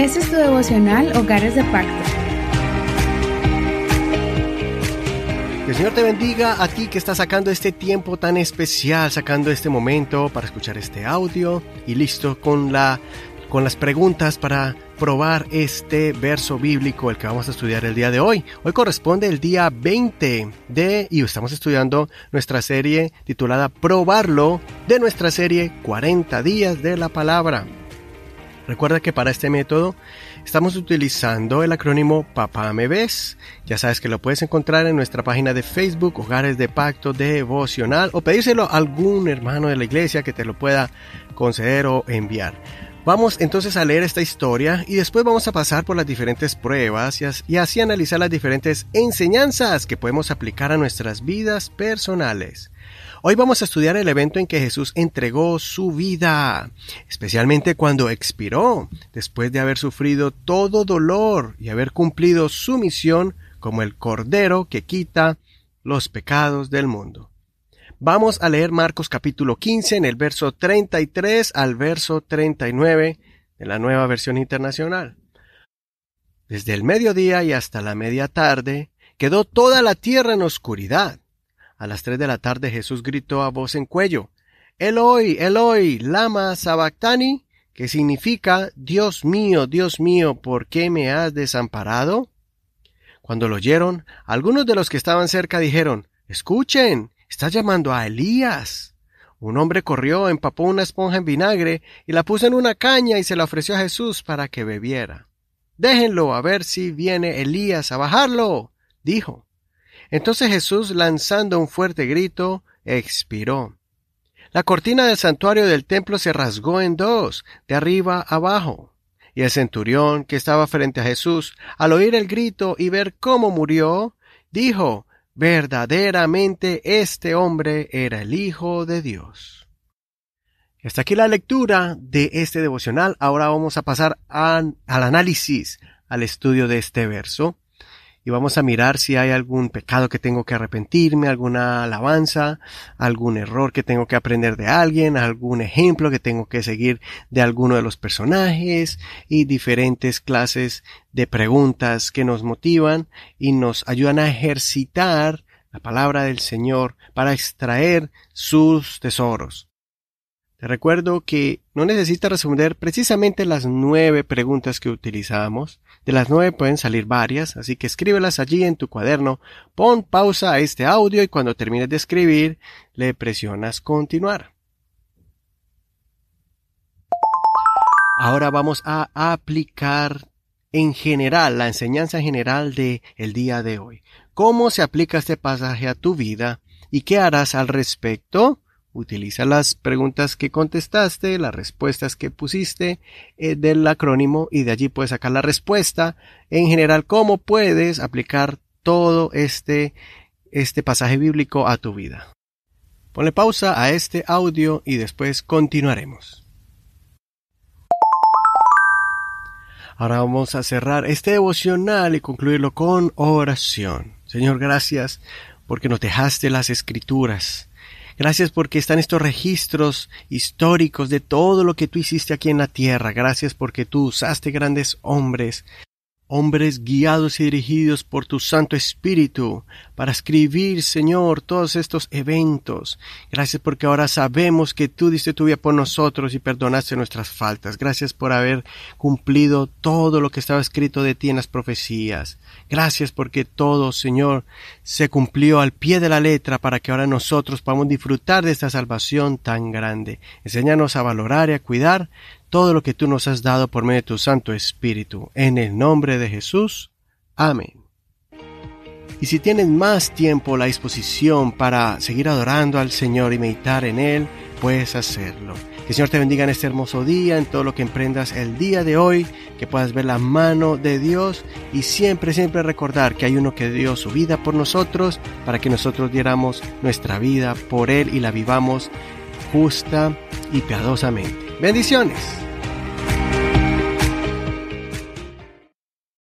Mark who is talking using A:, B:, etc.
A: Este es tu devocional Hogares de Pacto.
B: Que el Señor te bendiga a ti que estás sacando este tiempo tan especial, sacando este momento para escuchar este audio y listo con la con las preguntas para probar este verso bíblico, el que vamos a estudiar el día de hoy. Hoy corresponde el día 20 de, y estamos estudiando nuestra serie titulada Probarlo, de nuestra serie 40 días de la palabra. Recuerda que para este método estamos utilizando el acrónimo Papá me ves. Ya sabes que lo puedes encontrar en nuestra página de Facebook Hogares de Pacto Devocional o pedírselo a algún hermano de la iglesia que te lo pueda conceder o enviar. Vamos entonces a leer esta historia y después vamos a pasar por las diferentes pruebas y así analizar las diferentes enseñanzas que podemos aplicar a nuestras vidas personales. Hoy vamos a estudiar el evento en que Jesús entregó su vida, especialmente cuando expiró, después de haber sufrido todo dolor y haber cumplido su misión como el Cordero que quita los pecados del mundo. Vamos a leer Marcos capítulo 15 en el verso 33 al verso 39 de la nueva versión internacional. Desde el mediodía y hasta la media tarde quedó toda la tierra en oscuridad a las tres de la tarde Jesús gritó a voz en cuello, Eloi, Eloi, lama sabactani, que significa, Dios mío, Dios mío, ¿por qué me has desamparado? Cuando lo oyeron, algunos de los que estaban cerca dijeron, Escuchen, está llamando a Elías. Un hombre corrió, empapó una esponja en vinagre y la puso en una caña y se la ofreció a Jesús para que bebiera. Déjenlo a ver si viene Elías a bajarlo, dijo. Entonces Jesús, lanzando un fuerte grito, expiró. La cortina del santuario del templo se rasgó en dos, de arriba abajo. Y el centurión, que estaba frente a Jesús, al oír el grito y ver cómo murió, dijo, verdaderamente este hombre era el Hijo de Dios. Hasta aquí la lectura de este devocional. Ahora vamos a pasar al análisis, al estudio de este verso y vamos a mirar si hay algún pecado que tengo que arrepentirme, alguna alabanza, algún error que tengo que aprender de alguien, algún ejemplo que tengo que seguir de alguno de los personajes y diferentes clases de preguntas que nos motivan y nos ayudan a ejercitar la palabra del Señor para extraer sus tesoros. Te recuerdo que no necesitas responder precisamente las nueve preguntas que utilizamos. De las nueve pueden salir varias, así que escríbelas allí en tu cuaderno, pon pausa a este audio y cuando termines de escribir le presionas continuar. Ahora vamos a aplicar en general la enseñanza general de el día de hoy. ¿Cómo se aplica este pasaje a tu vida y qué harás al respecto? Utiliza las preguntas que contestaste, las respuestas que pusiste eh, del acrónimo y de allí puedes sacar la respuesta. En general, cómo puedes aplicar todo este, este pasaje bíblico a tu vida. Ponle pausa a este audio y después continuaremos. Ahora vamos a cerrar este devocional y concluirlo con oración. Señor, gracias porque nos dejaste las escrituras Gracias porque están estos registros históricos de todo lo que tú hiciste aquí en la tierra. Gracias porque tú usaste grandes hombres hombres guiados y dirigidos por tu Santo Espíritu para escribir, Señor, todos estos eventos. Gracias porque ahora sabemos que tú diste tu vida por nosotros y perdonaste nuestras faltas. Gracias por haber cumplido todo lo que estaba escrito de ti en las profecías. Gracias porque todo, Señor, se cumplió al pie de la letra para que ahora nosotros podamos disfrutar de esta salvación tan grande. Enséñanos a valorar y a cuidar todo lo que tú nos has dado por medio de tu Santo Espíritu. En el nombre de Jesús. Amén. Y si tienes más tiempo la disposición para seguir adorando al Señor y meditar en Él, puedes hacerlo. Que el Señor te bendiga en este hermoso día, en todo lo que emprendas el día de hoy, que puedas ver la mano de Dios y siempre, siempre recordar que hay uno que dio su vida por nosotros para que nosotros diéramos nuestra vida por Él y la vivamos justa y piadosamente. Bendiciones.